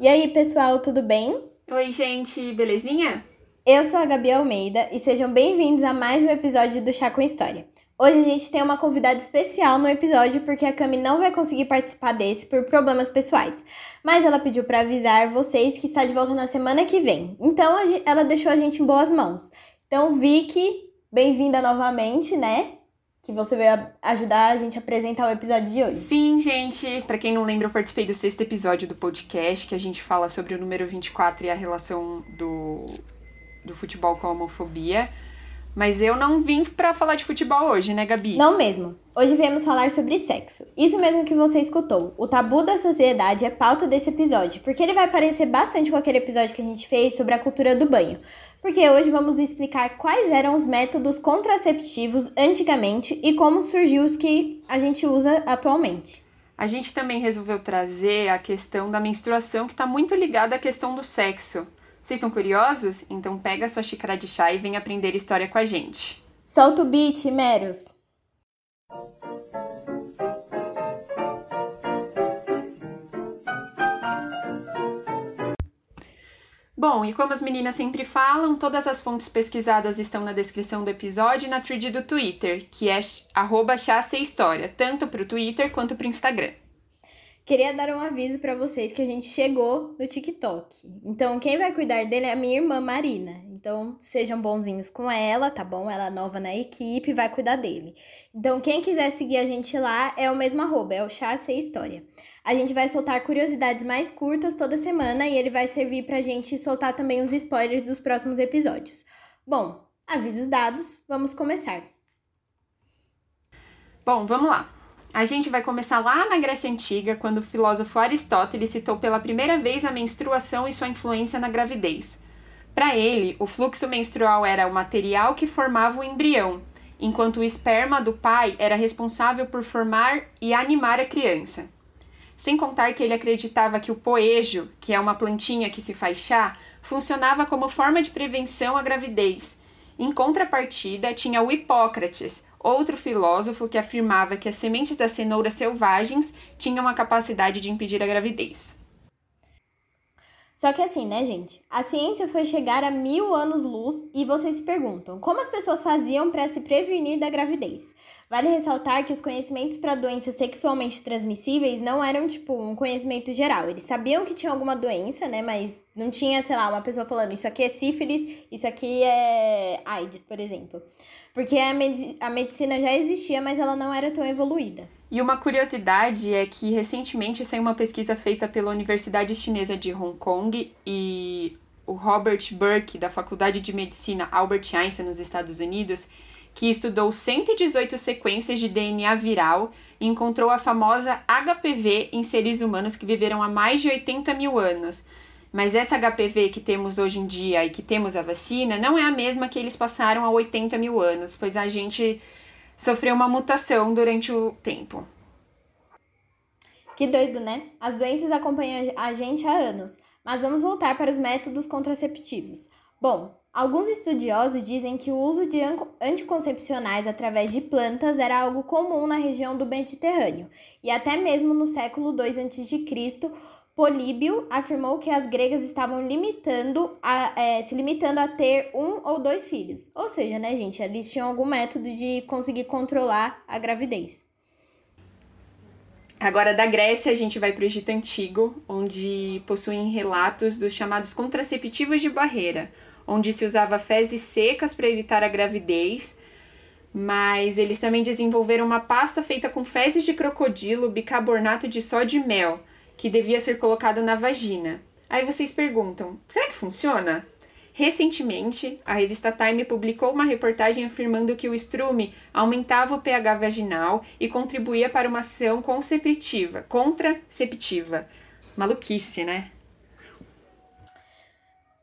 E aí, pessoal, tudo bem? Oi, gente, belezinha? Eu sou a Gabi Almeida e sejam bem-vindos a mais um episódio do Chá com História. Hoje a gente tem uma convidada especial no episódio porque a Cami não vai conseguir participar desse por problemas pessoais. Mas ela pediu para avisar vocês que está de volta na semana que vem. Então ela deixou a gente em boas mãos. Então, Vicky, bem-vinda novamente, né? Que você veio ajudar a gente a apresentar o episódio de hoje. Sim, gente. Para quem não lembra, eu participei do sexto episódio do podcast, que a gente fala sobre o número 24 e a relação do, do futebol com a homofobia. Mas eu não vim para falar de futebol hoje, né, Gabi? Não mesmo. Hoje viemos falar sobre sexo. Isso mesmo que você escutou. O tabu da sociedade é pauta desse episódio, porque ele vai parecer bastante com aquele episódio que a gente fez sobre a cultura do banho. Porque hoje vamos explicar quais eram os métodos contraceptivos antigamente e como surgiu os que a gente usa atualmente. A gente também resolveu trazer a questão da menstruação, que está muito ligada à questão do sexo. Vocês estão curiosos? Então pega sua xícara de chá e vem aprender história com a gente. Solta o beat, Meros! Bom, e como as meninas sempre falam, todas as fontes pesquisadas estão na descrição do episódio e na thread do Twitter, que é arroba história, tanto para o Twitter quanto para o Instagram. Queria dar um aviso para vocês que a gente chegou no TikTok. Então, quem vai cuidar dele é a minha irmã Marina. Então, sejam bonzinhos com ela, tá bom? Ela é nova na equipe, vai cuidar dele. Então, quem quiser seguir a gente lá é o mesmo arroba, é o Chá Sei História. A gente vai soltar curiosidades mais curtas toda semana e ele vai servir pra gente soltar também os spoilers dos próximos episódios. Bom, avisos dados, vamos começar. Bom, vamos lá. A gente vai começar lá na Grécia Antiga, quando o filósofo Aristóteles citou pela primeira vez a menstruação e sua influência na gravidez. Para ele, o fluxo menstrual era o material que formava o embrião, enquanto o esperma do pai era responsável por formar e animar a criança. Sem contar que ele acreditava que o poejo, que é uma plantinha que se faz chá, funcionava como forma de prevenção à gravidez. Em contrapartida, tinha o Hipócrates, outro filósofo que afirmava que as sementes das cenouras selvagens tinham a capacidade de impedir a gravidez. Só que assim, né, gente? A ciência foi chegar a mil anos-luz e vocês se perguntam como as pessoas faziam para se prevenir da gravidez. Vale ressaltar que os conhecimentos para doenças sexualmente transmissíveis não eram, tipo, um conhecimento geral. Eles sabiam que tinha alguma doença, né? Mas não tinha, sei lá, uma pessoa falando isso aqui é sífilis, isso aqui é AIDS, por exemplo. Porque a, med a medicina já existia, mas ela não era tão evoluída. E uma curiosidade é que recentemente saiu uma pesquisa feita pela Universidade Chinesa de Hong Kong e o Robert Burke, da Faculdade de Medicina Albert Einstein, nos Estados Unidos, que estudou 118 sequências de DNA viral e encontrou a famosa HPV em seres humanos que viveram há mais de 80 mil anos, mas essa HPV que temos hoje em dia e que temos a vacina não é a mesma que eles passaram há 80 mil anos, pois a gente sofreu uma mutação durante o tempo. Que doido, né? As doenças acompanham a gente há anos, mas vamos voltar para os métodos contraceptivos. Bom, alguns estudiosos dizem que o uso de anticoncepcionais através de plantas era algo comum na região do Mediterrâneo, e até mesmo no século II a.C., Políbio afirmou que as gregas estavam limitando a, é, se limitando a ter um ou dois filhos. Ou seja, né, gente, eles tinham algum método de conseguir controlar a gravidez. Agora, da Grécia, a gente vai para o Egito Antigo, onde possuem relatos dos chamados contraceptivos de barreira, onde se usava fezes secas para evitar a gravidez, mas eles também desenvolveram uma pasta feita com fezes de crocodilo, bicarbonato de sódio e mel que devia ser colocado na vagina. Aí vocês perguntam: será que funciona? Recentemente, a revista Time publicou uma reportagem afirmando que o estrume aumentava o pH vaginal e contribuía para uma ação conceptiva, contraceptiva. Maluquice, né?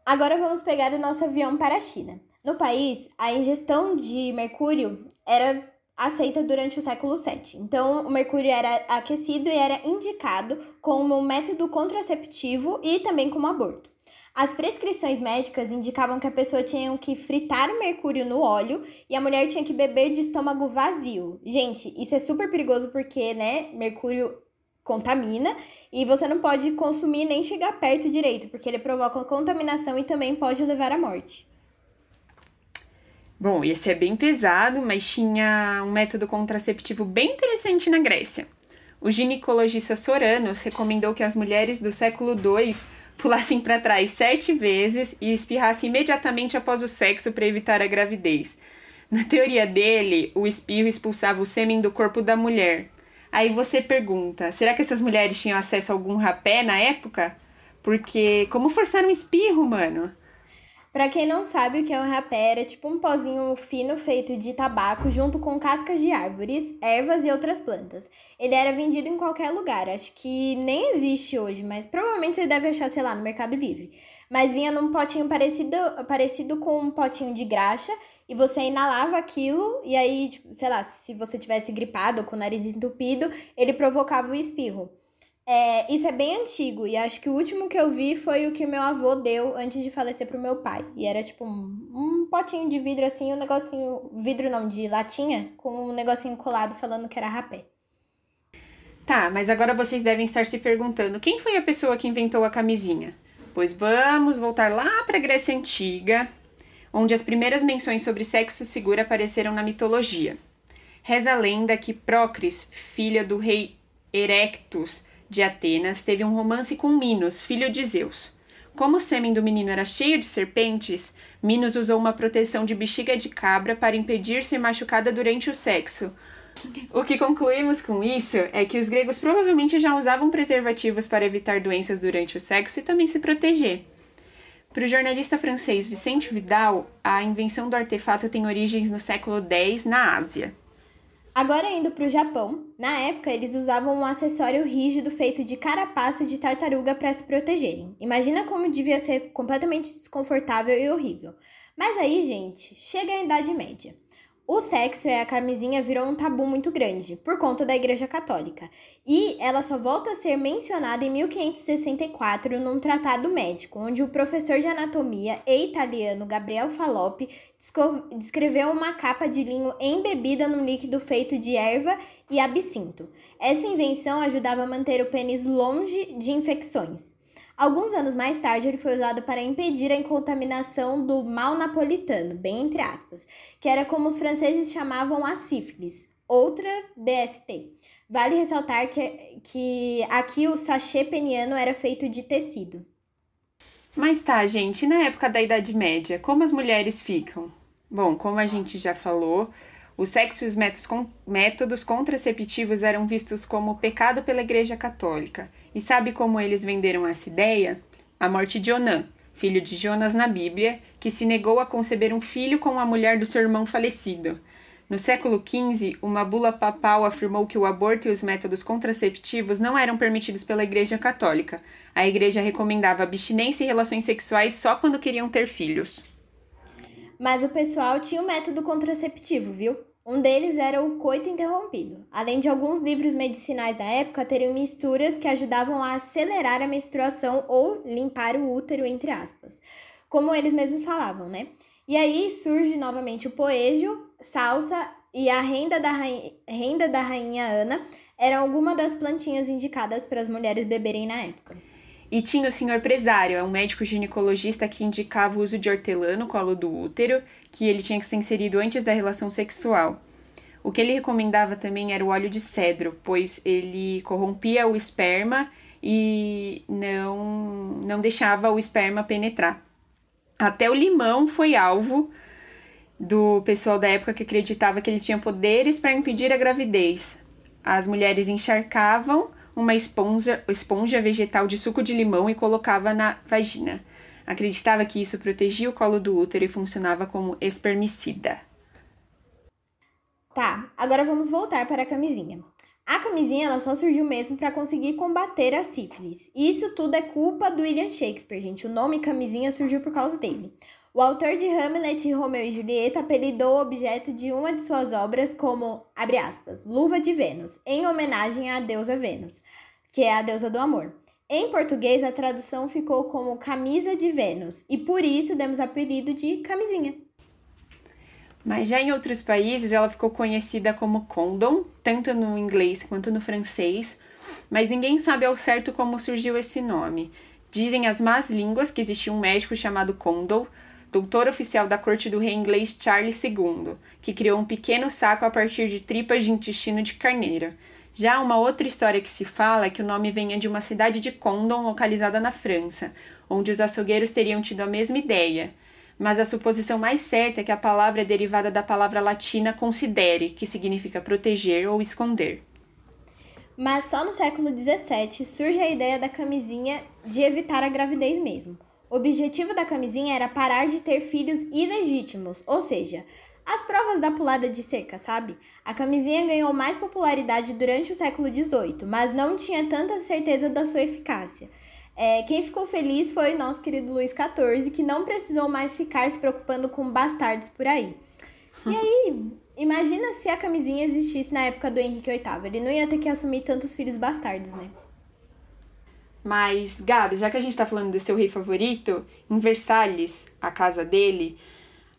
Agora vamos pegar o nosso avião para a China. No país, a ingestão de mercúrio era aceita durante o século VII. Então, o mercúrio era aquecido e era indicado como método contraceptivo e também como aborto. As prescrições médicas indicavam que a pessoa tinha que fritar o mercúrio no óleo e a mulher tinha que beber de estômago vazio. Gente, isso é super perigoso porque, né, mercúrio contamina e você não pode consumir nem chegar perto direito, porque ele provoca contaminação e também pode levar à morte. Bom, esse é bem pesado, mas tinha um método contraceptivo bem interessante na Grécia. O ginecologista Soranos recomendou que as mulheres do século II pulassem para trás sete vezes e espirrassem imediatamente após o sexo para evitar a gravidez. Na teoria dele, o espirro expulsava o sêmen do corpo da mulher. Aí você pergunta: será que essas mulheres tinham acesso a algum rapé na época? Porque como forçar um espirro, mano? Para quem não sabe o que é um rapé, era tipo um pozinho fino feito de tabaco junto com cascas de árvores, ervas e outras plantas. Ele era vendido em qualquer lugar, acho que nem existe hoje, mas provavelmente você deve achar, sei lá, no Mercado Livre. Mas vinha num potinho parecido, parecido com um potinho de graxa e você inalava aquilo e aí, tipo, sei lá, se você tivesse gripado ou com o nariz entupido, ele provocava o espirro. É, isso é bem antigo e acho que o último que eu vi foi o que meu avô deu antes de falecer pro meu pai. E era tipo um, um potinho de vidro assim, um negocinho, vidro não, de latinha, com um negocinho colado falando que era rapé. Tá, mas agora vocês devem estar se perguntando quem foi a pessoa que inventou a camisinha? Pois vamos voltar lá para a Grécia Antiga, onde as primeiras menções sobre sexo seguro apareceram na mitologia. Reza a lenda que Procris, filha do rei Erectus, de Atenas teve um romance com Minos, filho de Zeus. Como o sêmen do menino era cheio de serpentes, Minos usou uma proteção de bexiga de cabra para impedir ser machucada durante o sexo. O que concluímos com isso é que os gregos provavelmente já usavam preservativos para evitar doenças durante o sexo e também se proteger. Para o jornalista francês Vicente Vidal, a invenção do artefato tem origens no século X na Ásia. Agora indo para o Japão, na época eles usavam um acessório rígido feito de carapaça de tartaruga para se protegerem. Imagina como devia ser completamente desconfortável e horrível. Mas aí, gente, chega a Idade Média. O sexo e a camisinha virou um tabu muito grande, por conta da Igreja Católica. E ela só volta a ser mencionada em 1564 num tratado médico, onde o professor de anatomia e italiano Gabriel Fallopi descreveu uma capa de linho embebida num líquido feito de erva e absinto. Essa invenção ajudava a manter o pênis longe de infecções. Alguns anos mais tarde, ele foi usado para impedir a contaminação do mal napolitano, bem entre aspas, que era como os franceses chamavam a sífilis, outra DST. Vale ressaltar que, que aqui o sachê peniano era feito de tecido. Mas tá, gente, na época da Idade Média, como as mulheres ficam? Bom, como a gente já falou, o sexo e os métodos contraceptivos eram vistos como pecado pela Igreja Católica. E sabe como eles venderam essa ideia? A morte de Onã, filho de Jonas na Bíblia, que se negou a conceber um filho com a mulher do seu irmão falecido. No século XV, uma bula papal afirmou que o aborto e os métodos contraceptivos não eram permitidos pela Igreja Católica. A Igreja recomendava abstinência e relações sexuais só quando queriam ter filhos. Mas o pessoal tinha um método contraceptivo, viu? Um deles era o coito interrompido. Além de alguns livros medicinais da época terem misturas que ajudavam a acelerar a menstruação ou limpar o útero, entre aspas. Como eles mesmos falavam, né? E aí surge novamente o poejo, salsa e a renda da, rainha, renda da rainha Ana eram algumas das plantinhas indicadas para as mulheres beberem na época. E tinha o senhor Presário, é um médico ginecologista que indicava o uso de hortelã no colo do útero, que ele tinha que ser inserido antes da relação sexual. O que ele recomendava também era o óleo de cedro, pois ele corrompia o esperma e não, não deixava o esperma penetrar. Até o limão foi alvo do pessoal da época que acreditava que ele tinha poderes para impedir a gravidez. As mulheres encharcavam uma esponja, esponja vegetal de suco de limão e colocava na vagina. Acreditava que isso protegia o colo do útero e funcionava como espermicida. Tá, agora vamos voltar para a camisinha. A camisinha ela só surgiu mesmo para conseguir combater a sífilis. Isso tudo é culpa do William Shakespeare, gente. O nome camisinha surgiu por causa dele. O autor de Hamlet e Romeu e Julieta apelidou o objeto de uma de suas obras como, abre aspas, luva de Vênus, em homenagem à deusa Vênus, que é a deusa do amor. Em português, a tradução ficou como camisa de Vênus, e por isso demos apelido de camisinha. Mas já em outros países ela ficou conhecida como condom, tanto no inglês quanto no francês, mas ninguém sabe ao certo como surgiu esse nome. Dizem as más línguas que existia um médico chamado Condell, doutor oficial da corte do rei inglês Charles II, que criou um pequeno saco a partir de tripas de intestino de carneiro. Já uma outra história que se fala é que o nome venha de uma cidade de Condom localizada na França, onde os açougueiros teriam tido a mesma ideia. Mas a suposição mais certa é que a palavra é derivada da palavra latina considere, que significa proteger ou esconder. Mas só no século XVII surge a ideia da camisinha de evitar a gravidez mesmo. O objetivo da camisinha era parar de ter filhos ilegítimos, ou seja, as provas da pulada de cerca, sabe? A camisinha ganhou mais popularidade durante o século XVIII, mas não tinha tanta certeza da sua eficácia. É, quem ficou feliz foi nosso querido Luís XIV, que não precisou mais ficar se preocupando com bastardos por aí. E aí, imagina se a camisinha existisse na época do Henrique VIII. Ele não ia ter que assumir tantos filhos bastardos, né? Mas, Gabi, já que a gente tá falando do seu rei favorito, em Versalhes, a casa dele,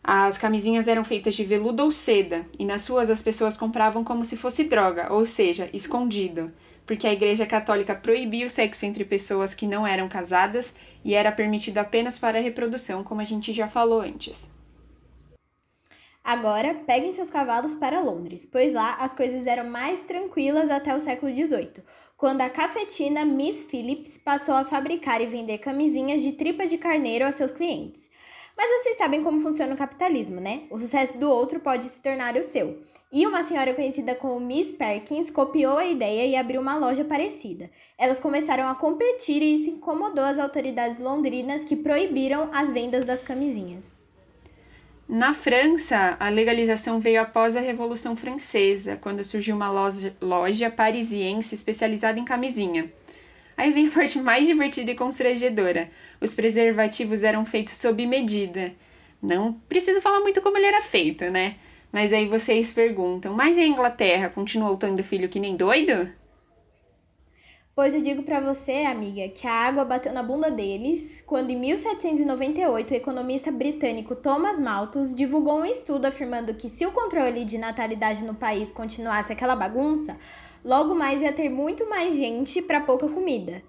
as camisinhas eram feitas de veludo ou seda, e nas ruas as pessoas compravam como se fosse droga, ou seja, escondido, porque a Igreja Católica proibia o sexo entre pessoas que não eram casadas e era permitido apenas para a reprodução, como a gente já falou antes. Agora, peguem seus cavalos para Londres, pois lá as coisas eram mais tranquilas até o século XVIII, quando a cafetina Miss Phillips passou a fabricar e vender camisinhas de tripa de carneiro a seus clientes. Mas vocês sabem como funciona o capitalismo, né? O sucesso do outro pode se tornar o seu. E uma senhora conhecida como Miss Perkins copiou a ideia e abriu uma loja parecida. Elas começaram a competir e isso incomodou as autoridades londrinas que proibiram as vendas das camisinhas. Na França, a legalização veio após a Revolução Francesa, quando surgiu uma loja, loja parisiense especializada em camisinha. Aí vem a parte mais divertida e constrangedora. Os preservativos eram feitos sob medida. Não preciso falar muito como ele era feito, né? Mas aí vocês perguntam: mas a Inglaterra continuou tendo filho que nem doido? Pois eu digo para você, amiga, que a água bateu na bunda deles quando, em 1798, o economista britânico Thomas Malthus divulgou um estudo afirmando que se o controle de natalidade no país continuasse aquela bagunça, logo mais ia ter muito mais gente para pouca comida.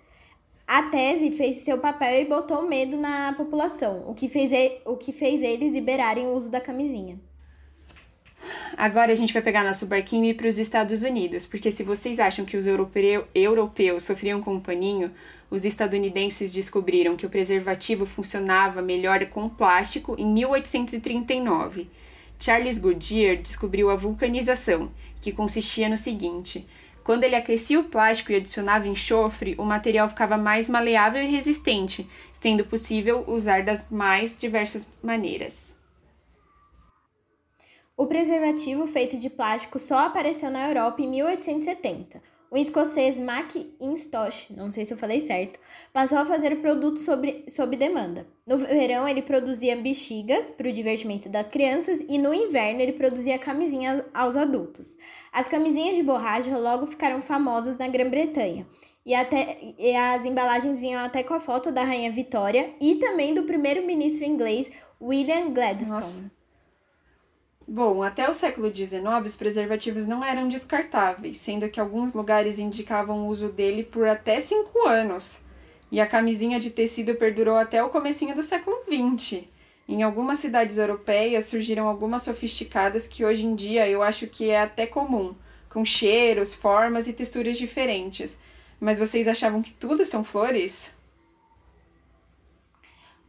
A tese fez seu papel e botou medo na população, o que fez, o que fez eles liberarem o uso da camisinha. Agora a gente vai pegar nosso barquinho e ir para os Estados Unidos, porque se vocês acham que os europeu, europeus sofriam com o paninho, os estadunidenses descobriram que o preservativo funcionava melhor com plástico em 1839. Charles Goodyear descobriu a vulcanização, que consistia no seguinte: quando ele aquecia o plástico e adicionava enxofre, o material ficava mais maleável e resistente, sendo possível usar das mais diversas maneiras. O preservativo feito de plástico só apareceu na Europa em 1870. O escocês Mackintosh, não sei se eu falei certo, passou a fazer o produto sobre, sob demanda. No verão, ele produzia bexigas para o divertimento das crianças e no inverno, ele produzia camisinhas aos adultos. As camisinhas de borracha logo ficaram famosas na Grã-Bretanha e, até, e as embalagens vinham até com a foto da Rainha Vitória e também do primeiro-ministro inglês William Gladstone. Nossa. Bom, até o século XIX, os preservativos não eram descartáveis, sendo que alguns lugares indicavam o uso dele por até cinco anos. E a camisinha de tecido perdurou até o comecinho do século XX. Em algumas cidades europeias surgiram algumas sofisticadas que hoje em dia eu acho que é até comum, com cheiros, formas e texturas diferentes. Mas vocês achavam que tudo são flores?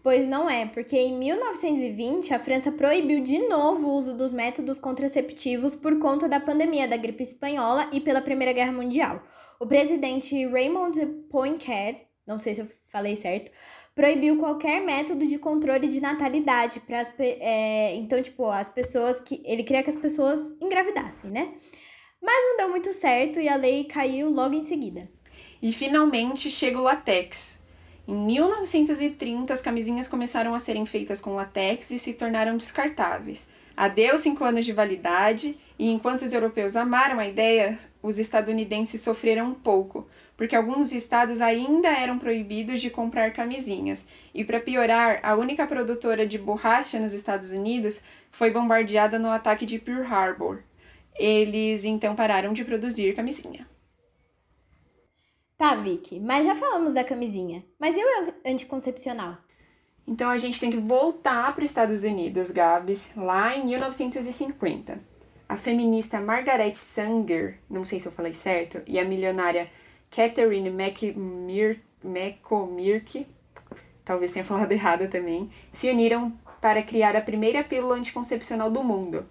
Pois não é, porque em 1920 a França proibiu de novo o uso dos métodos contraceptivos por conta da pandemia da gripe espanhola e pela Primeira Guerra Mundial. O presidente Raymond Poincaré, não sei se eu falei certo, proibiu qualquer método de controle de natalidade para é, então tipo as pessoas que ele queria que as pessoas engravidassem, né? Mas não deu muito certo e a lei caiu logo em seguida. E finalmente chega o latex, em 1930, as camisinhas começaram a serem feitas com latex e se tornaram descartáveis. Adeus cinco anos de validade, e enquanto os europeus amaram a ideia, os estadunidenses sofreram um pouco, porque alguns estados ainda eram proibidos de comprar camisinhas. E para piorar, a única produtora de borracha nos Estados Unidos foi bombardeada no ataque de Pearl Harbor. Eles então pararam de produzir camisinha. Tá, Vicky, mas já falamos da camisinha. Mas e o anticoncepcional? Então a gente tem que voltar para os Estados Unidos, Gabs, lá em 1950. A feminista Margaret Sanger, não sei se eu falei certo, e a milionária Catherine McCormick, talvez tenha falado errado também, se uniram para criar a primeira pílula anticoncepcional do mundo.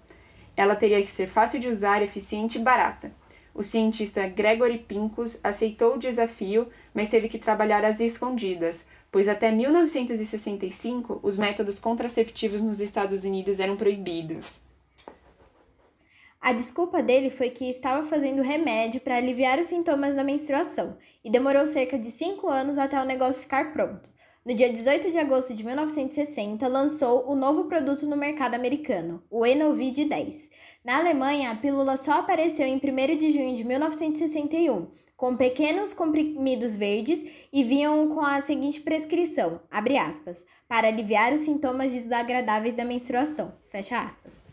Ela teria que ser fácil de usar, eficiente e barata. O cientista Gregory Pincus aceitou o desafio, mas teve que trabalhar às escondidas, pois até 1965 os métodos contraceptivos nos Estados Unidos eram proibidos. A desculpa dele foi que estava fazendo remédio para aliviar os sintomas da menstruação e demorou cerca de cinco anos até o negócio ficar pronto. No dia 18 de agosto de 1960, lançou o novo produto no mercado americano, o Enovid 10. Na Alemanha, a pílula só apareceu em 1 de junho de 1961, com pequenos comprimidos verdes e vinham com a seguinte prescrição, aspas, para aliviar os sintomas desagradáveis da menstruação, fecha aspas.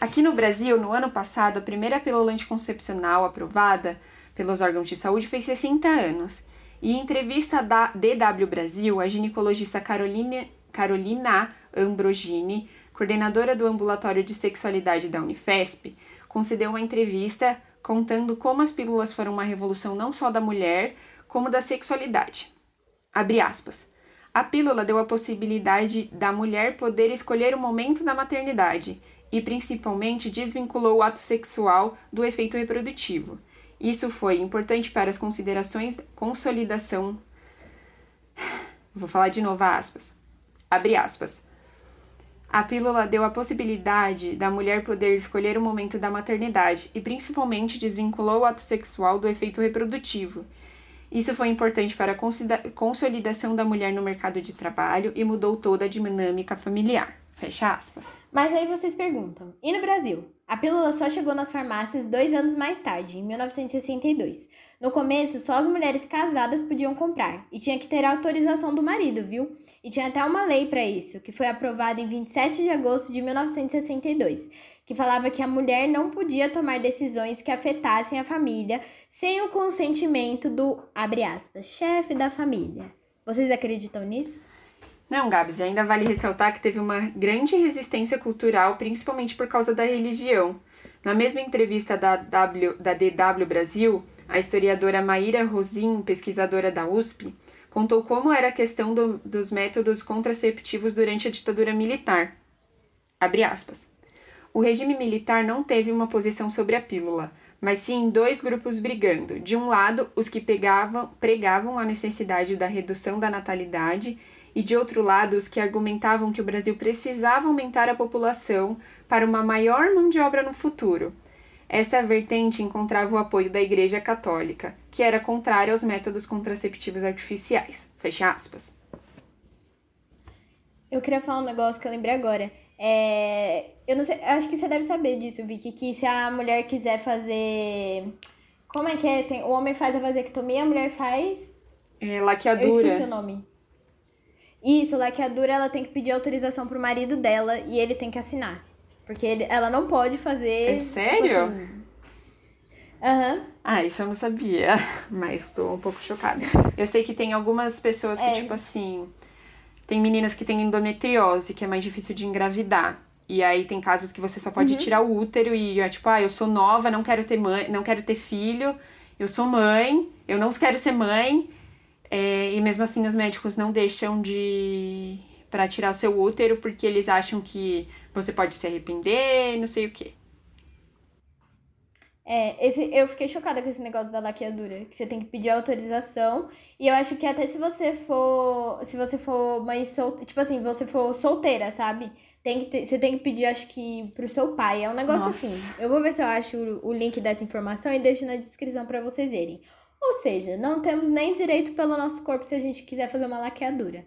Aqui no Brasil, no ano passado, a primeira pílula anticoncepcional aprovada pelos órgãos de saúde fez 60 anos. E em entrevista da DW Brasil, a ginecologista Carolina, Carolina Ambrogini, coordenadora do Ambulatório de Sexualidade da Unifesp, concedeu uma entrevista contando como as pílulas foram uma revolução não só da mulher, como da sexualidade. Abre aspas. A pílula deu a possibilidade da mulher poder escolher o momento da maternidade e principalmente desvinculou o ato sexual do efeito reprodutivo. Isso foi importante para as considerações consolidação. Vou falar de novo aspas. Abre aspas. A pílula deu a possibilidade da mulher poder escolher o momento da maternidade e principalmente desvinculou o ato sexual do efeito reprodutivo. Isso foi importante para a consolidação da mulher no mercado de trabalho e mudou toda a dinâmica familiar. Fecha aspas. Mas aí vocês perguntam: e no Brasil? A pílula só chegou nas farmácias dois anos mais tarde, em 1962. No começo, só as mulheres casadas podiam comprar e tinha que ter autorização do marido, viu? E tinha até uma lei para isso, que foi aprovada em 27 de agosto de 1962, que falava que a mulher não podia tomar decisões que afetassem a família sem o consentimento do, abre aspas, chefe da família. Vocês acreditam nisso? Não, Gabs, ainda vale ressaltar que teve uma grande resistência cultural, principalmente por causa da religião. Na mesma entrevista da, w, da DW Brasil, a historiadora Maíra Rosim, pesquisadora da USP, contou como era a questão do, dos métodos contraceptivos durante a ditadura militar. Abre aspas. O regime militar não teve uma posição sobre a pílula, mas sim dois grupos brigando. De um lado, os que pegavam, pregavam a necessidade da redução da natalidade e de outro lado os que argumentavam que o Brasil precisava aumentar a população para uma maior mão de obra no futuro. Esta vertente encontrava o apoio da Igreja Católica, que era contrária aos métodos contraceptivos artificiais. Fecha aspas. Eu queria falar um negócio que eu lembrei agora. É... Eu não sei, acho que você deve saber disso, Vicky, que se a mulher quiser fazer. Como é que é? Tem... O homem faz a vasectomia, a mulher faz. É, laqueadura. Eu esqueci o nome. Isso, laqueadura, ela tem que pedir autorização pro marido dela e ele tem que assinar. Porque ele, ela não pode fazer. É tipo sério? Tipo assim, Aham. Uhum. Ah, isso eu não sabia, mas estou um pouco chocada. Eu sei que tem algumas pessoas que, é. tipo assim. Tem meninas que têm endometriose, que é mais difícil de engravidar. E aí tem casos que você só pode uhum. tirar o útero e é tipo, ah, eu sou nova, não quero ter mãe, não quero ter filho, eu sou mãe, eu não quero ser mãe. É, e mesmo assim os médicos não deixam de para tirar o seu útero porque eles acham que você pode se arrepender, não sei o quê. É, esse, eu fiquei chocada com esse negócio da laqueadura, que você tem que pedir autorização. E eu acho que até se você for. Se você for mãe solteira. Tipo assim, você for solteira, sabe? Tem que ter, você tem que pedir, acho que, pro seu pai. É um negócio Nossa. assim. Eu vou ver se eu acho o, o link dessa informação e deixo na descrição para vocês verem. Ou seja, não temos nem direito pelo nosso corpo se a gente quiser fazer uma laqueadura.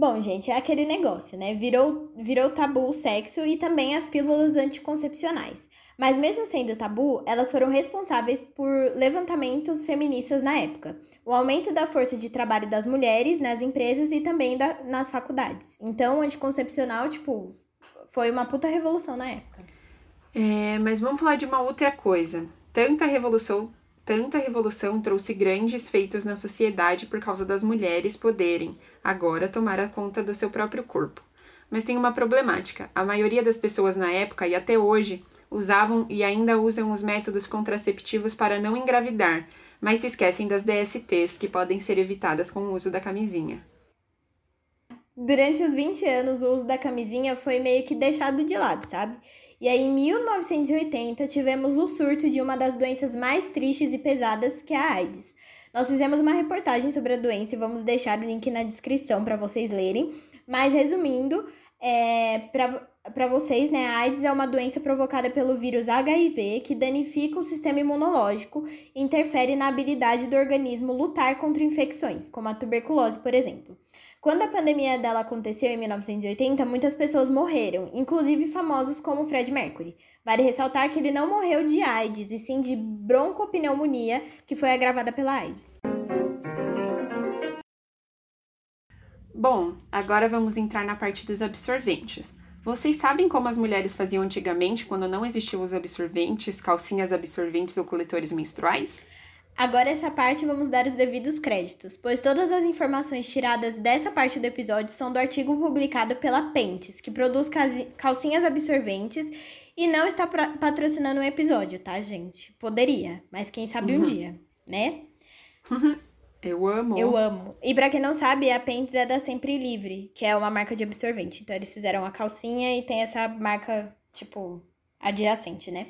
Bom, gente, é aquele negócio, né? Virou, virou tabu o sexo e também as pílulas anticoncepcionais. Mas mesmo sendo tabu, elas foram responsáveis por levantamentos feministas na época. O aumento da força de trabalho das mulheres nas empresas e também da, nas faculdades. Então, o anticoncepcional, tipo, foi uma puta revolução na época. É, mas vamos falar de uma outra coisa. Tanta revolução tanta revolução trouxe grandes feitos na sociedade por causa das mulheres poderem, agora, tomar a conta do seu próprio corpo. Mas tem uma problemática: a maioria das pessoas na época e até hoje usavam e ainda usam os métodos contraceptivos para não engravidar, mas se esquecem das DSTs que podem ser evitadas com o uso da camisinha. Durante os 20 anos, o uso da camisinha foi meio que deixado de lado, sabe? E aí, em 1980, tivemos o surto de uma das doenças mais tristes e pesadas, que é a AIDS. Nós fizemos uma reportagem sobre a doença e vamos deixar o link na descrição para vocês lerem. Mas, resumindo, é, para vocês, né, a AIDS é uma doença provocada pelo vírus HIV que danifica o sistema imunológico e interfere na habilidade do organismo lutar contra infecções, como a tuberculose, por exemplo. Quando a pandemia dela aconteceu em 1980, muitas pessoas morreram, inclusive famosos como Fred Mercury. Vale ressaltar que ele não morreu de AIDS, e sim de broncopneumonia, que foi agravada pela AIDS. Bom, agora vamos entrar na parte dos absorventes. Vocês sabem como as mulheres faziam antigamente quando não existiam os absorventes, calcinhas absorventes ou coletores menstruais? Agora, essa parte vamos dar os devidos créditos, pois todas as informações tiradas dessa parte do episódio são do artigo publicado pela Pentes, que produz calcinhas absorventes e não está patrocinando o episódio, tá, gente? Poderia, mas quem sabe uhum. um dia, né? Eu amo. Eu amo. E para quem não sabe, a Pentes é da Sempre Livre, que é uma marca de absorvente. Então eles fizeram a calcinha e tem essa marca, tipo, adjacente, né?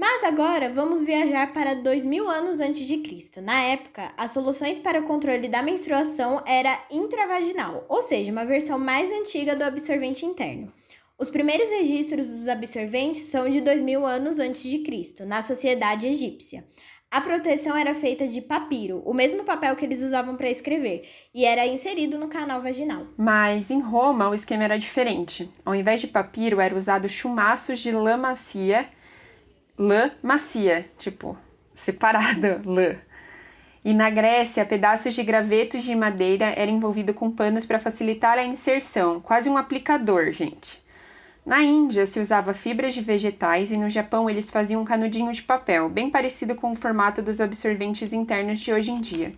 Mas agora vamos viajar para 2000 anos antes de Cristo. Na época, as soluções para o controle da menstruação era intravaginal, ou seja, uma versão mais antiga do absorvente interno. Os primeiros registros dos absorventes são de 2000 anos antes de Cristo, na sociedade egípcia. A proteção era feita de papiro, o mesmo papel que eles usavam para escrever, e era inserido no canal vaginal. Mas em Roma o esquema era diferente. Ao invés de papiro, era usado chumaços de lã macia lã macia, tipo, separada lã. E na Grécia, pedaços de gravetos de madeira eram envolvidos com panos para facilitar a inserção, quase um aplicador, gente. Na Índia se usava fibras de vegetais e no Japão eles faziam um canudinho de papel, bem parecido com o formato dos absorventes internos de hoje em dia.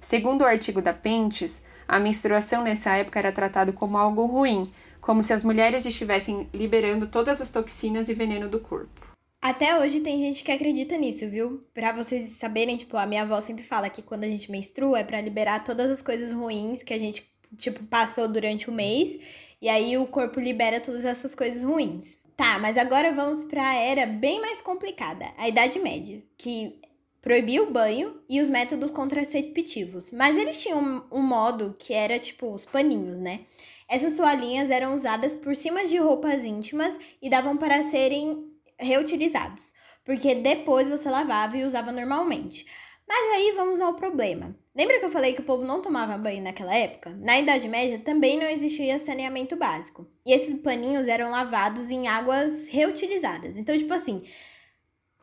Segundo o artigo da Pentes, a menstruação nessa época era tratado como algo ruim, como se as mulheres estivessem liberando todas as toxinas e veneno do corpo. Até hoje tem gente que acredita nisso, viu? Pra vocês saberem, tipo, a minha avó sempre fala que quando a gente menstrua é para liberar todas as coisas ruins que a gente, tipo, passou durante o mês. E aí o corpo libera todas essas coisas ruins. Tá, mas agora vamos pra era bem mais complicada, a Idade Média, que proibia o banho e os métodos contraceptivos. Mas eles tinham um, um modo que era, tipo, os paninhos, né? Essas toalhinhas eram usadas por cima de roupas íntimas e davam para serem reutilizados, porque depois você lavava e usava normalmente. Mas aí vamos ao problema. Lembra que eu falei que o povo não tomava banho naquela época? Na Idade Média também não existia saneamento básico. E esses paninhos eram lavados em águas reutilizadas. Então, tipo assim,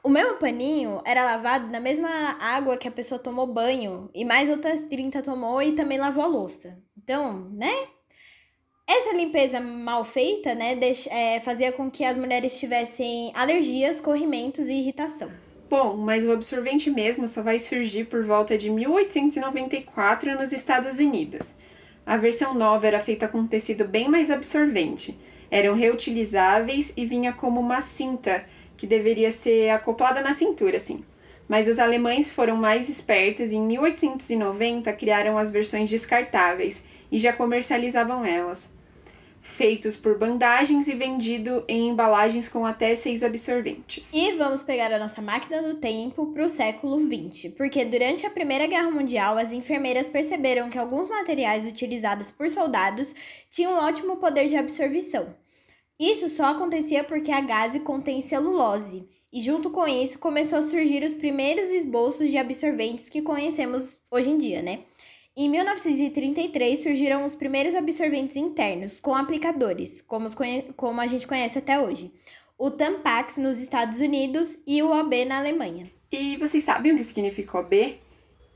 o mesmo paninho era lavado na mesma água que a pessoa tomou banho e mais outras 30 tomou e também lavou a louça. Então, né? Essa limpeza mal feita, né, é, fazia com que as mulheres tivessem alergias, corrimentos e irritação. Bom, mas o absorvente mesmo só vai surgir por volta de 1894 nos Estados Unidos. A versão nova era feita com tecido bem mais absorvente. Eram reutilizáveis e vinha como uma cinta que deveria ser acoplada na cintura, assim. Mas os alemães foram mais espertos e em 1890 criaram as versões descartáveis e já comercializavam elas feitos por bandagens e vendido em embalagens com até seis absorventes. E vamos pegar a nossa máquina do tempo para o século XX, porque durante a Primeira Guerra Mundial as enfermeiras perceberam que alguns materiais utilizados por soldados tinham um ótimo poder de absorção. Isso só acontecia porque a gase contém celulose, e junto com isso começou a surgir os primeiros esboços de absorventes que conhecemos hoje em dia, né? Em 1933 surgiram os primeiros absorventes internos com aplicadores, como, como a gente conhece até hoje. O Tampax nos Estados Unidos e o OB na Alemanha. E vocês sabem o que significa OB?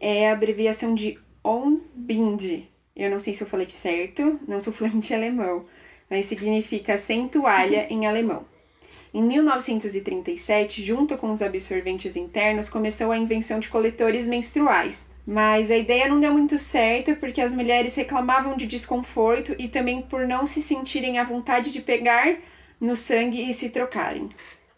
É a abreviação de On-Bind. Eu não sei se eu falei certo, não sou fluente em alemão, mas significa sem toalha em alemão. Em 1937, junto com os absorventes internos, começou a invenção de coletores menstruais. Mas a ideia não deu muito certo porque as mulheres reclamavam de desconforto e também por não se sentirem à vontade de pegar no sangue e se trocarem.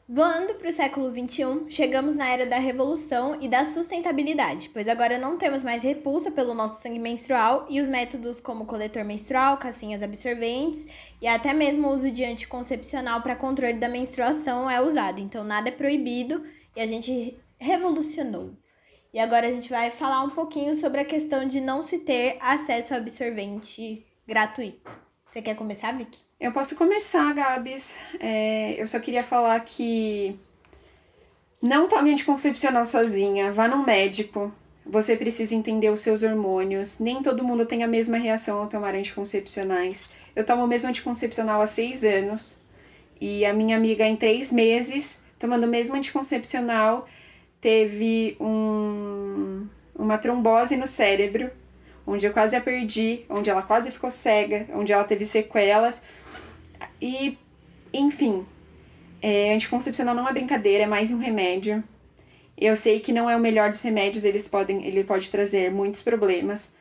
Voando para o século XXI, chegamos na era da revolução e da sustentabilidade, pois agora não temos mais repulsa pelo nosso sangue menstrual e os métodos como coletor menstrual, cassinhas absorventes e até mesmo o uso de anticoncepcional para controle da menstruação é usado. Então nada é proibido e a gente revolucionou. E agora a gente vai falar um pouquinho sobre a questão de não se ter acesso ao absorvente gratuito. Você quer começar, Vicky? Eu posso começar, Gabs. É, eu só queria falar que não tome anticoncepcional sozinha, vá num médico. Você precisa entender os seus hormônios. Nem todo mundo tem a mesma reação ao tomar anticoncepcionais. Eu tomo o mesmo anticoncepcional há seis anos. E a minha amiga, em três meses, tomando o mesmo anticoncepcional, teve um, uma trombose no cérebro, onde eu quase a perdi, onde ela quase ficou cega, onde ela teve sequelas. E, enfim, é, anticoncepcional não é brincadeira, é mais um remédio. Eu sei que não é o melhor dos remédios, eles podem, ele pode trazer muitos problemas,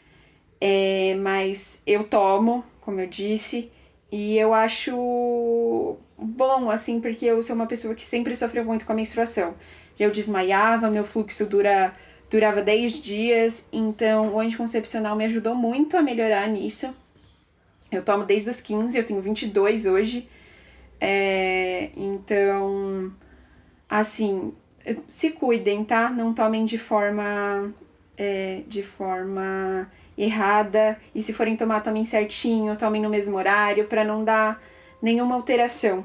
é, mas eu tomo, como eu disse, e eu acho bom, assim, porque eu sou uma pessoa que sempre sofreu muito com a menstruação. Eu desmaiava, meu fluxo dura, durava 10 dias, então o anticoncepcional me ajudou muito a melhorar nisso. Eu tomo desde os 15, eu tenho 22 hoje. É, então, assim, se cuidem, tá? Não tomem de forma é, de forma errada e se forem tomar, tomem certinho, tomem no mesmo horário para não dar nenhuma alteração.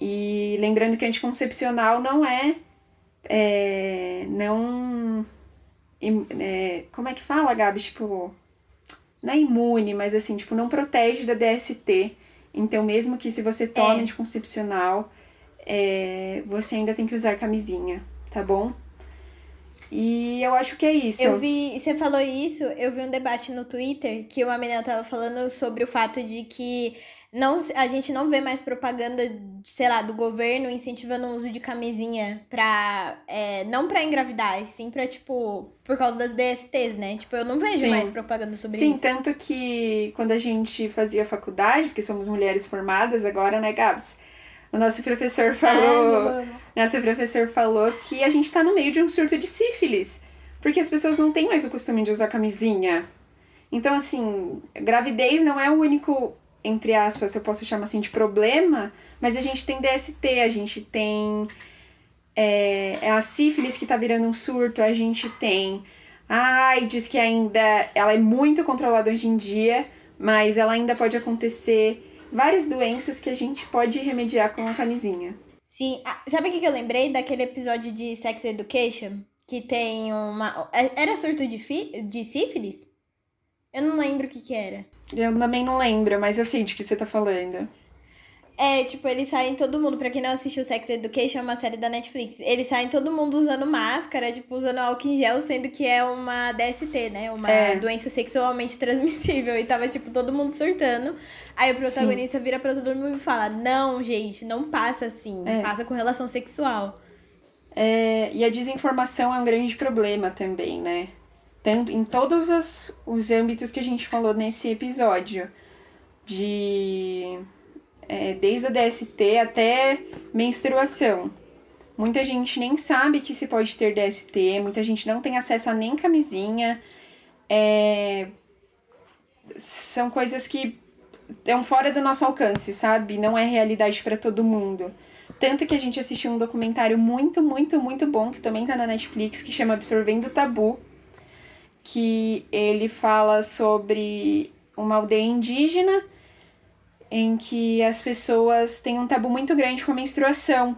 E lembrando que anticoncepcional não é, é não é, como é que fala, Gabi? Tipo, não é imune, mas assim, tipo, não protege da DST. Então, mesmo que se você tome é. anticoncepcional, é, você ainda tem que usar camisinha, tá bom? E eu acho que é isso. Eu vi, você falou isso, eu vi um debate no Twitter que uma menina tava falando sobre o fato de que não, a gente não vê mais propaganda, sei lá, do governo incentivando o uso de camisinha pra. É, não pra engravidar, sim pra, tipo, por causa das DSTs, né? Tipo, eu não vejo sim. mais propaganda sobre sim, isso. Sim, tanto que quando a gente fazia faculdade, porque somos mulheres formadas agora, né, Gabs? O nosso professor falou. Ai, nosso professor falou que a gente tá no meio de um surto de sífilis. Porque as pessoas não têm mais o costume de usar camisinha. Então, assim, gravidez não é o único entre aspas, eu posso chamar assim de problema, mas a gente tem DST, a gente tem é, é a sífilis que tá virando um surto, a gente tem a AIDS que ainda ela é muito controlada hoje em dia, mas ela ainda pode acontecer várias doenças que a gente pode remediar com a camisinha. Sim, ah, sabe o que eu lembrei daquele episódio de Sex Education? Que tem uma. É, era surto de, fi... de sífilis? Eu não lembro o que que era. Eu também não lembro, mas eu sei de que você tá falando. É, tipo, eles saem todo mundo. Pra quem não assistiu Sex Education, é uma série da Netflix. Eles saem todo mundo usando máscara, tipo, usando álcool em gel, sendo que é uma DST, né? Uma é. doença sexualmente transmissível. E tava, tipo, todo mundo surtando. Aí o protagonista Sim. vira pra todo mundo e fala: Não, gente, não passa assim. É. Passa com relação sexual. É, e a desinformação é um grande problema também, né? Em todos os, os âmbitos que a gente falou nesse episódio, de é, desde a DST até menstruação. Muita gente nem sabe que se pode ter DST, muita gente não tem acesso a nem camisinha. É, são coisas que estão fora do nosso alcance, sabe? Não é realidade para todo mundo. Tanto que a gente assistiu um documentário muito, muito, muito bom, que também tá na Netflix, que chama Absorvendo Tabu, que ele fala sobre uma aldeia indígena em que as pessoas têm um tabu muito grande com a menstruação.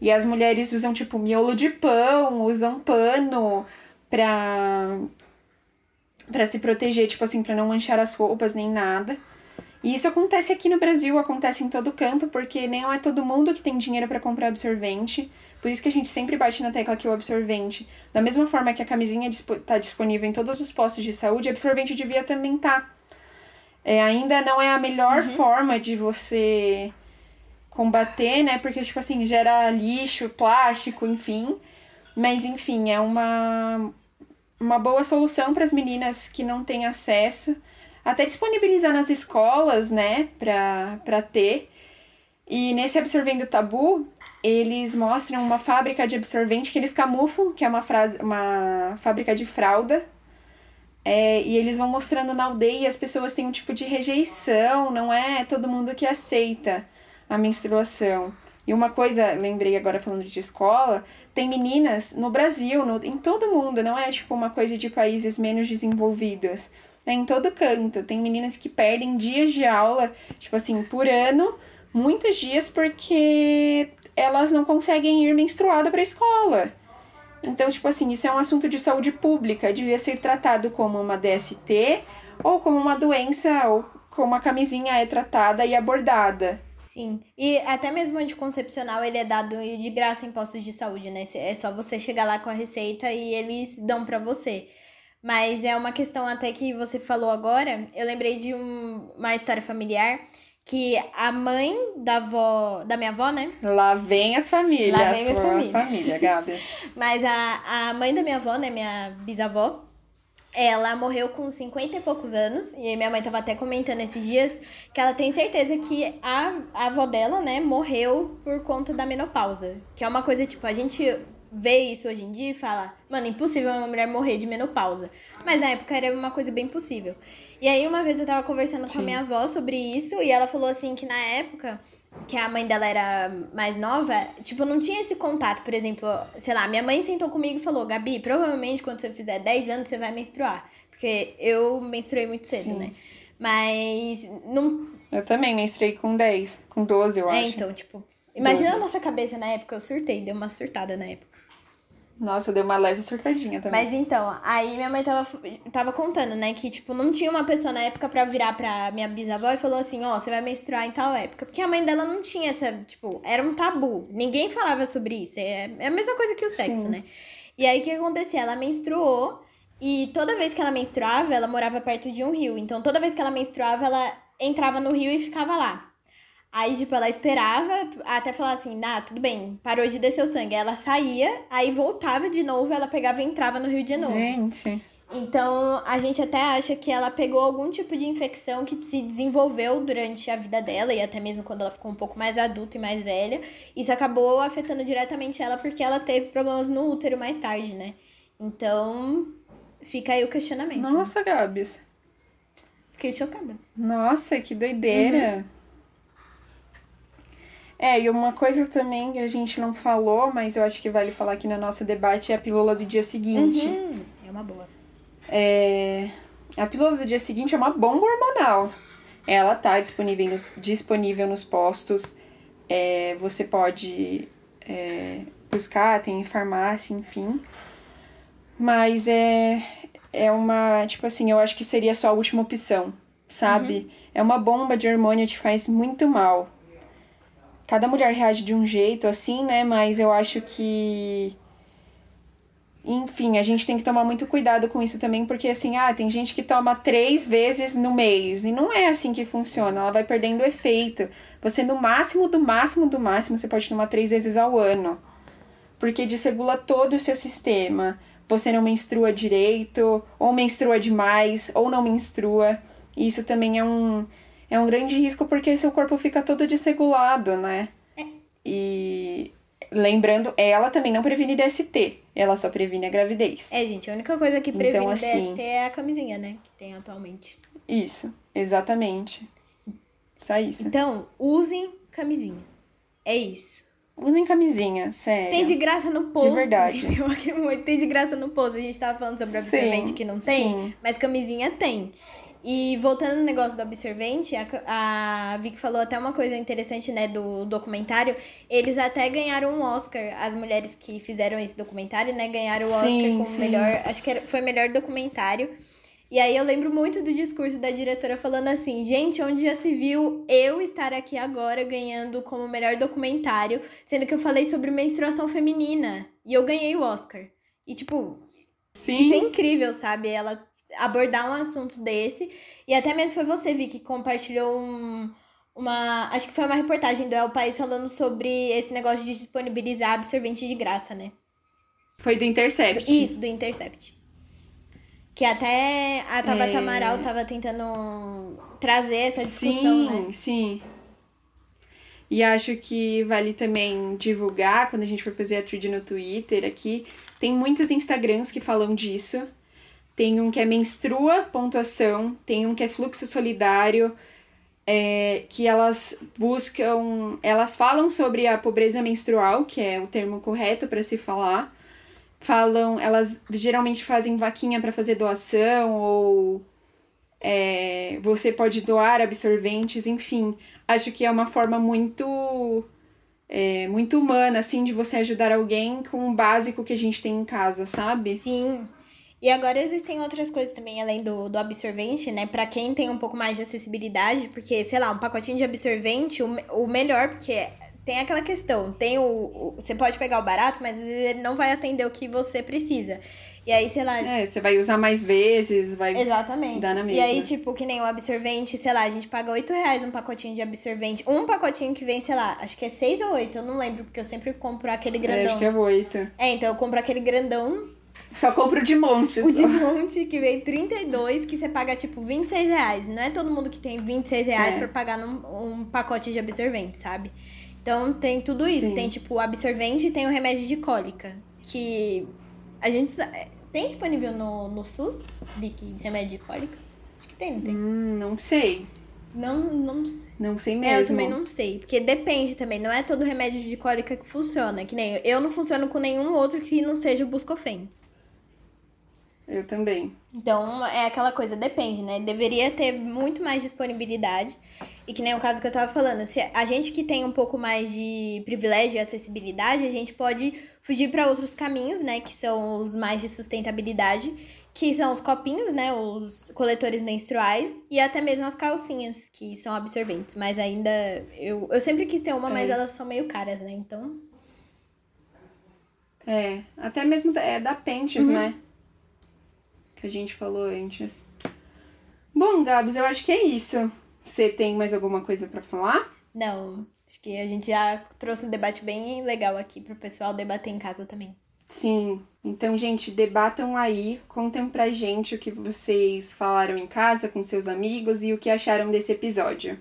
E as mulheres usam, tipo, miolo de pão, usam pano pra, se proteger, tipo assim, pra não manchar as roupas nem nada. E isso acontece aqui no Brasil, acontece em todo canto, porque nem é todo mundo que tem dinheiro para comprar absorvente. Por isso que a gente sempre bate na tecla que o absorvente, da mesma forma que a camisinha está disponível em todos os postos de saúde, absorvente devia também estar. Tá. É, ainda não é a melhor uhum. forma de você combater, né? Porque, tipo assim, gera lixo, plástico, enfim. Mas, enfim, é uma, uma boa solução para as meninas que não têm acesso. Até disponibilizar nas escolas, né? Para ter. E nesse Absorvendo Tabu, eles mostram uma fábrica de absorvente que eles camuflam, que é uma, frase, uma fábrica de fralda. É, e eles vão mostrando na aldeia as pessoas têm um tipo de rejeição, não é todo mundo que aceita a menstruação. E uma coisa, lembrei agora falando de escola, tem meninas no Brasil, no, em todo mundo, não é tipo uma coisa de países menos desenvolvidos. É em todo canto. Tem meninas que perdem dias de aula, tipo assim, por ano, muitos dias, porque elas não conseguem ir menstruada para a escola. Então, tipo assim, isso é um assunto de saúde pública, devia ser tratado como uma DST ou como uma doença ou como a camisinha é tratada e abordada. Sim. E até mesmo o anticoncepcional, ele é dado de graça em postos de saúde, né? É só você chegar lá com a receita e eles dão para você. Mas é uma questão até que você falou agora. Eu lembrei de um, uma história familiar que a mãe da avó, da minha avó, né? Lá vem as famílias. Lá vem a família. família, Gabi. Mas a, a mãe da minha avó, né, minha bisavó, ela morreu com 50 e poucos anos. E minha mãe tava até comentando esses dias que ela tem certeza que a, a avó dela, né, morreu por conta da menopausa. Que é uma coisa, tipo, a gente vê isso hoje em dia e fala, mano, impossível uma mulher morrer de menopausa. Mas na época era uma coisa bem possível. E aí uma vez eu tava conversando Sim. com a minha avó sobre isso e ela falou assim que na época que a mãe dela era mais nova, tipo, não tinha esse contato. Por exemplo, sei lá, minha mãe sentou comigo e falou: Gabi, provavelmente quando você fizer 10 anos você vai menstruar. Porque eu menstruei muito cedo, Sim. né? Mas não. Eu também menstruei com 10, com 12, eu é, acho. É, então, tipo. Imagina 12. a nossa cabeça na época, eu surtei, deu uma surtada na época. Nossa, deu uma leve surtadinha também. Mas então, aí minha mãe tava, tava contando, né, que, tipo, não tinha uma pessoa na época pra virar pra minha bisavó e falou assim, ó, oh, você vai menstruar em tal época. Porque a mãe dela não tinha essa, tipo, era um tabu. Ninguém falava sobre isso. É, é a mesma coisa que o sexo, Sim. né? E aí o que acontecia? Ela menstruou e toda vez que ela menstruava, ela morava perto de um rio. Então toda vez que ela menstruava, ela entrava no rio e ficava lá. Aí, tipo, ela esperava até falar assim, ah, tudo bem, parou de descer o sangue. Ela saía, aí voltava de novo, ela pegava e entrava no rio de novo. Gente. Então, a gente até acha que ela pegou algum tipo de infecção que se desenvolveu durante a vida dela e até mesmo quando ela ficou um pouco mais adulta e mais velha. Isso acabou afetando diretamente ela porque ela teve problemas no útero mais tarde, né? Então, fica aí o questionamento. Nossa, Gabs. Fiquei chocada. Nossa, que doideira. Uhum. É, e uma coisa também que a gente não falou, mas eu acho que vale falar aqui no nosso debate, é a pílula do dia seguinte. Uhum, é uma boa. É, a pílula do dia seguinte é uma bomba hormonal. Ela tá disponível nos, disponível nos postos. É, você pode é, buscar, tem farmácia, enfim. Mas é, é uma. Tipo assim, eu acho que seria a sua última opção, sabe? Uhum. É uma bomba de hormônio, te faz muito mal cada mulher reage de um jeito, assim, né? Mas eu acho que. Enfim, a gente tem que tomar muito cuidado com isso também, porque assim, ah, tem gente que toma três vezes no mês, e não é assim que funciona, ela vai perdendo efeito. Você, no máximo, do máximo, do máximo, você pode tomar três vezes ao ano, porque desregula todo o seu sistema. Você não menstrua direito, ou menstrua demais, ou não menstrua. E isso também é um é um grande risco porque seu corpo fica todo desregulado, né? É. E lembrando, ela também não previne DST, ela só previne a gravidez. É, gente, a única coisa que previne então, assim, DST é a camisinha, né? Que tem atualmente. Isso, exatamente. Só isso. Então, usem camisinha. É isso. Usem camisinha, sério. Tem de graça no posto. De verdade. Tem de graça no posto. A gente tava falando sobre absorvente que não tem, sim. mas camisinha tem. E voltando no negócio do absorvente, a, a Vicky falou até uma coisa interessante, né, do documentário. Eles até ganharam um Oscar, as mulheres que fizeram esse documentário, né, ganharam o Oscar sim, como sim. melhor, acho que foi melhor documentário. E aí eu lembro muito do discurso da diretora falando assim, gente, onde já se viu eu estar aqui agora ganhando como melhor documentário, sendo que eu falei sobre menstruação feminina e eu ganhei o Oscar. E tipo, Sim. Isso é incrível, sabe? Ela abordar um assunto desse. E até mesmo foi você, Vi, que compartilhou um, uma. Acho que foi uma reportagem do El País falando sobre esse negócio de disponibilizar absorvente de graça, né? Foi do Intercept. Isso, do Intercept. Que até a Tabata é... Amaral tava tentando trazer essa discussão, sim, né? Sim, sim. E acho que vale também divulgar, quando a gente for fazer a thread no Twitter aqui, tem muitos Instagrams que falam disso. Tem um que é menstrua pontuação, tem um que é fluxo solidário, é, que elas buscam, elas falam sobre a pobreza menstrual, que é o termo correto para se falar, falam, elas geralmente fazem vaquinha para fazer doação ou é, você pode doar absorventes, enfim. Acho que é uma forma muito é, muito humana, assim, de você ajudar alguém com o básico que a gente tem em casa, sabe? Sim. E agora existem outras coisas também, além do, do absorvente, né? Pra quem tem um pouco mais de acessibilidade, porque, sei lá, um pacotinho de absorvente, o, o melhor, porque tem aquela questão, tem o, o, Você pode pegar o barato, mas ele não vai atender o que você precisa. E aí, sei lá. É, você vai usar mais vezes, vai. Exatamente. Dar na mesma. E aí, tipo, que nem o absorvente, sei lá, a gente paga 8 reais um pacotinho de absorvente. Um pacotinho que vem, sei lá, acho que é 6 ou 8, eu não lembro, porque eu sempre compro aquele grandão. É, acho que é 8. É, então eu compro aquele grandão. Só compro de monte. O só. de monte, que vem 32, que você paga, tipo, 26 reais. Não é todo mundo que tem 26 reais é. pra pagar num, um pacote de absorvente, sabe? Então tem tudo isso. Sim. Tem tipo o absorvente e tem o remédio de cólica. Que a gente. Tem disponível no, no SUS, Vicky, remédio de cólica? Acho que tem, não tem? Hum, não sei. Não, não sei. Não sei mesmo. É, eu também não sei. Porque depende também. Não é todo remédio de cólica que funciona. Que nem eu não funciono com nenhum outro que não seja o Buscofen. Eu também. Então, é aquela coisa, depende, né? Deveria ter muito mais disponibilidade. E que nem o caso que eu tava falando, se a gente que tem um pouco mais de privilégio e acessibilidade, a gente pode fugir para outros caminhos, né? Que são os mais de sustentabilidade, que são os copinhos, né? Os coletores menstruais e até mesmo as calcinhas, que são absorventes. Mas ainda. Eu, eu sempre quis ter uma, é. mas elas são meio caras, né? Então. É, até mesmo é da Pentes, uhum. né? Que a gente falou antes. Bom, Gabs, eu acho que é isso. Você tem mais alguma coisa para falar? Não, acho que a gente já trouxe um debate bem legal aqui pro pessoal debater em casa também. Sim, então, gente, debatam aí, contem pra gente o que vocês falaram em casa com seus amigos e o que acharam desse episódio.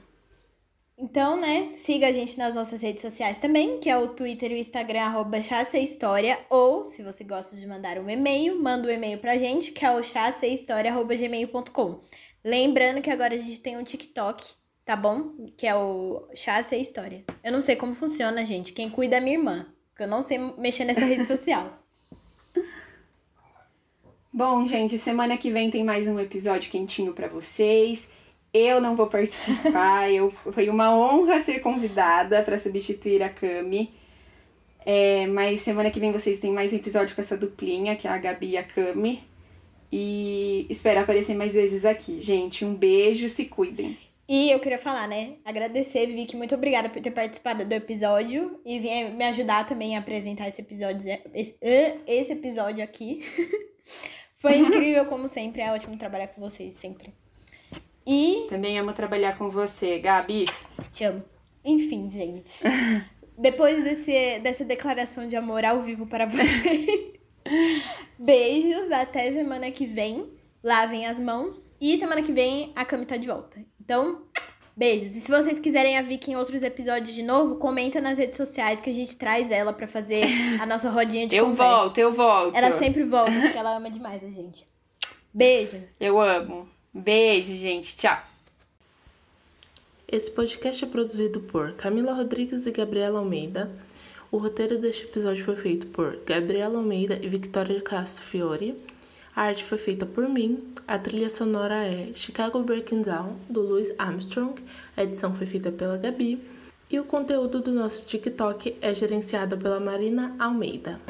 Então, né, siga a gente nas nossas redes sociais também, que é o Twitter e o Instagram, arroba História, ou, se você gosta de mandar um e-mail, manda um e-mail pra gente, que é o chassehistoria.gmail.com. Lembrando que agora a gente tem um TikTok, tá bom? Que é o Chassa História. Eu não sei como funciona, gente. Quem cuida é minha irmã, porque eu não sei mexer nessa rede social. Bom, gente, semana que vem tem mais um episódio quentinho para vocês. Eu não vou participar. eu, foi uma honra ser convidada para substituir a Cami. É, mas semana que vem vocês têm mais episódio com essa duplinha, que é a Gabi e a Cami. E espero aparecer mais vezes aqui. Gente, um beijo, se cuidem. E eu queria falar, né? Agradecer, Vicky, muito obrigada por ter participado do episódio e vir me ajudar também a apresentar esse episódio, esse, esse episódio aqui. Foi incrível, como sempre. É ótimo trabalhar com vocês, sempre. E. Também amo trabalhar com você, Gabs. Te amo. Enfim, gente. Depois desse, dessa declaração de amor ao vivo para vocês. Beijos, até semana que vem. Lavem as mãos. E semana que vem a Cami tá de volta. Então, beijos. E se vocês quiserem a Vicky em outros episódios de novo, comenta nas redes sociais que a gente traz ela para fazer a nossa rodinha de eu conversa. Eu volto, eu volto. Ela sempre volta, porque ela ama demais a gente. Beijo. Eu amo. Beijo, gente. Tchau. Esse podcast é produzido por Camila Rodrigues e Gabriela Almeida. O roteiro deste episódio foi feito por Gabriela Almeida e Victoria Castro Fiore. A arte foi feita por mim. A trilha sonora é Chicago Breaking Down, do Louis Armstrong. A edição foi feita pela Gabi. E o conteúdo do nosso TikTok é gerenciado pela Marina Almeida.